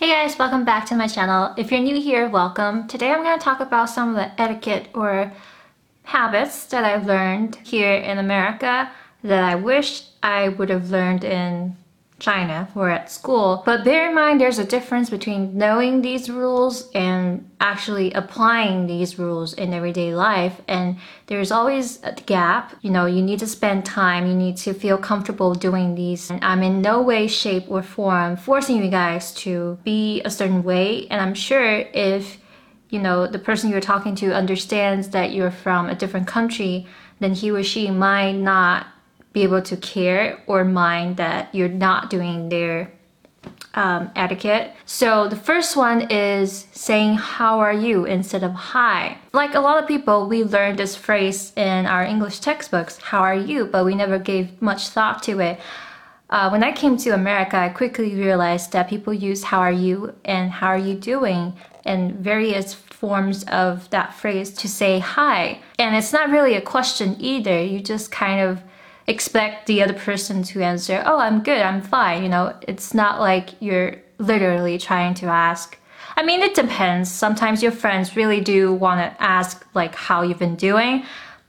Hey guys, welcome back to my channel. If you're new here, welcome. Today I'm going to talk about some of the etiquette or habits that I've learned here in America that I wish I would have learned in China or at school. But bear in mind there's a difference between knowing these rules and actually applying these rules in everyday life. And there's always a gap. You know, you need to spend time, you need to feel comfortable doing these. And I'm in no way, shape, or form forcing you guys to be a certain way. And I'm sure if you know the person you're talking to understands that you're from a different country, then he or she might not be able to care or mind that you're not doing their um, etiquette. So the first one is saying how are you instead of hi. Like a lot of people, we learned this phrase in our English textbooks, how are you, but we never gave much thought to it. Uh, when I came to America, I quickly realized that people use how are you and how are you doing and various forms of that phrase to say hi. And it's not really a question either. You just kind of expect the other person to answer, oh, I'm good, I'm fine. You know, it's not like you're literally trying to ask. I mean, it depends. Sometimes your friends really do want to ask, like, how you've been doing.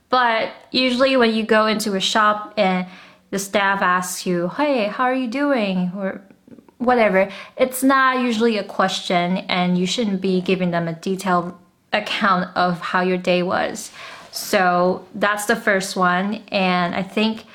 But usually, when you go into a shop and the staff asks you, hey, how are you doing? Or whatever, it's not usually a question, and you shouldn't be giving them a detailed account of how your day was. So that's the first one. And I think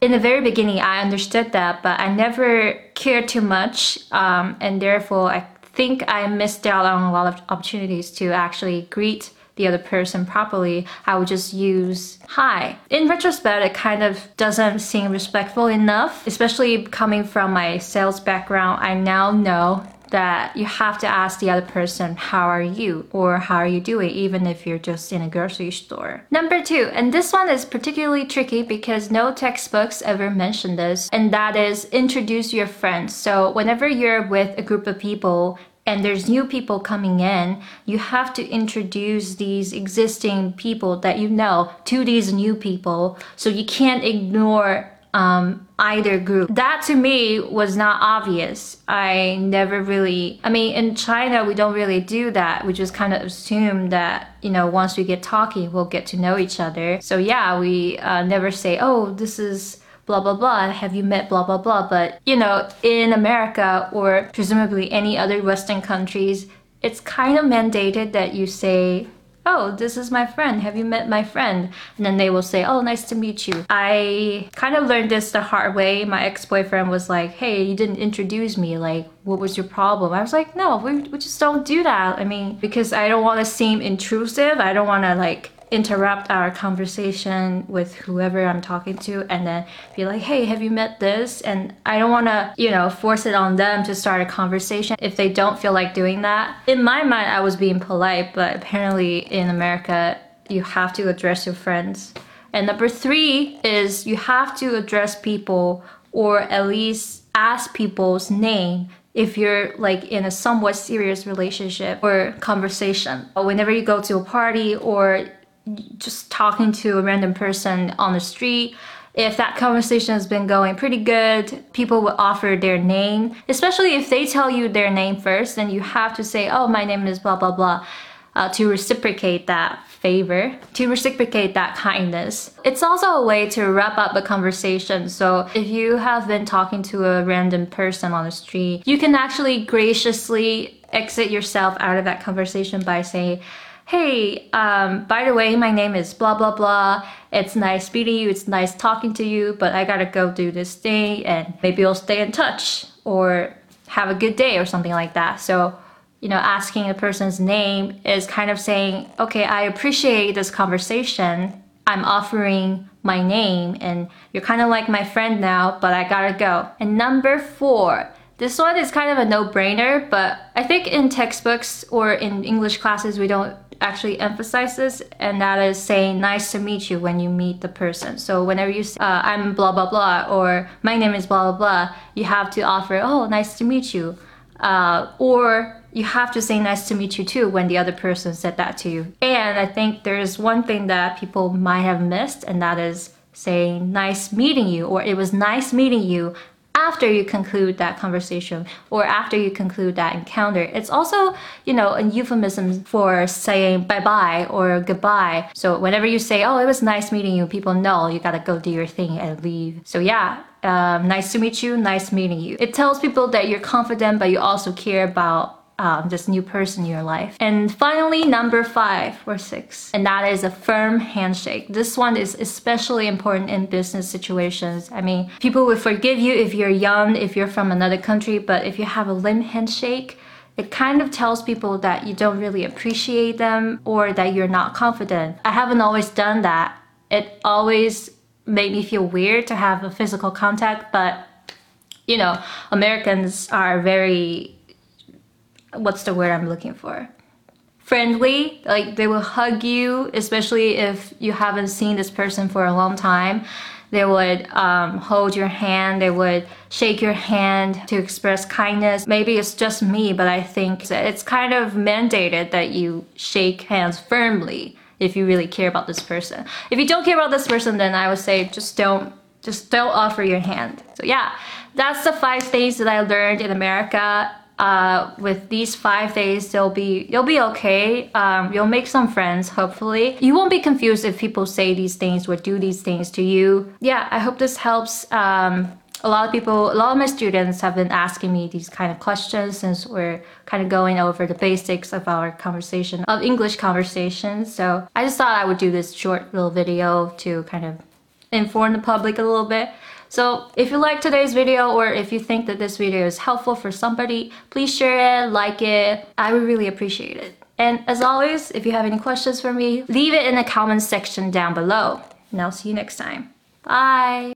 in the very beginning, I understood that, but I never cared too much. Um, and therefore, I think I missed out on a lot of opportunities to actually greet the other person properly, I would just use hi. In retrospect, it kind of doesn't seem respectful enough, especially coming from my sales background. I now know that you have to ask the other person, How are you? or How are you doing? even if you're just in a grocery store. Number two, and this one is particularly tricky because no textbooks ever mention this, and that is introduce your friends. So, whenever you're with a group of people, and there's new people coming in, you have to introduce these existing people that you know to these new people. So you can't ignore um, either group. That to me was not obvious. I never really, I mean, in China, we don't really do that. We just kind of assume that, you know, once we get talking, we'll get to know each other. So yeah, we uh, never say, oh, this is blah blah blah have you met blah blah blah but you know in america or presumably any other western countries it's kind of mandated that you say oh, this is my friend. Have you met my friend? And then they will say, oh, nice to meet you. I kind of learned this the hard way. My ex boyfriend was like, hey, you didn't introduce me. Like, what was your problem? I was like, no, we, we just don't do that. I mean, because I don't want to seem intrusive. I don't want to like interrupt our conversation with whoever I'm talking to and then be like, hey, have you met this? And I don't want to, you know, force it on them to start a conversation if they don't feel like doing that. In my mind, I was being polite, but apparently in America, you have to address your friends. And number three is you have to address people or at least ask people's name if you're like in a somewhat serious relationship or conversation. Whenever you go to a party or just talking to a random person on the street if that conversation has been going pretty good, people will offer their name. Especially if they tell you their name first, then you have to say, oh, my name is blah, blah, blah, uh, to reciprocate that favor, to reciprocate that kindness. It's also a way to wrap up a conversation. So if you have been talking to a random person on the street, you can actually graciously exit yourself out of that conversation by saying, hey, um, by the way, my name is blah, blah, blah. It's nice meeting you. It's nice talking to you, but I gotta go do this thing and maybe we'll stay in touch or have a good day or something like that. So, you know, asking a person's name is kind of saying, okay, I appreciate this conversation. I'm offering my name and you're kind of like my friend now, but I gotta go. And number four, this one is kind of a no-brainer, but I think in textbooks or in English classes we don't actually emphasize this, and that is saying nice to meet you when you meet the person. So whenever you say, uh, I'm blah blah blah, or my name is blah blah blah, you have to offer, oh, nice to meet you. Uh, or you have to say nice to meet you too when the other person said that to you. And I think there's one thing that people might have missed, and that is saying nice meeting you, or it was nice meeting you after you conclude that conversation or after you conclude that encounter. It's also, you know, a euphemism for saying bye bye or goodbye. So whenever you say, oh, it was nice meeting you, people know you gotta go do your thing and leave. So yeah, um, nice to meet you, nice meeting you. It tells people that you're confident, but you also care about um, this new person in your life. And finally, number five or six, and that is a firm handshake. This one is especially important in business situations. I mean, people will forgive you if you're young, if you're from another country, but if you have a limp handshake, it kind of tells people that you don't really appreciate them or that you're not confident. I haven't always done that. It always made me feel weird to have a physical contact, but you know, Americans are very what's the word I'm looking for? Friendly, like they will hug you, especially if you haven't seen this person for a long time. They would um, hold your hand, they would shake your hand to express kindness. Maybe it's just me, but I think it's kind of mandated that you shake hands firmly if you really care about this person. If you don't care about this person, then I would say just don't just don't offer your hand. So yeah, that's the five things that I learned in America uh, with these five days, you'll be you'll be okay. Um, you'll make some friends, hopefully. You won't be confused if people say these things or do these things to you. Yeah, I hope this helps. Um, a lot of people, a lot of my students have been asking me these kind of questions since we're kind of going over the basics of our conversation, of English conversations. So I just thought I would do this short little video to kind of inform the public a little bit. So if you like today's video or if you think that this video is helpful for somebody, please share it, like it. I would really appreciate it. And as always, if you have any questions for me, leave it in the comments section down below. And I'll see you next time. Bye!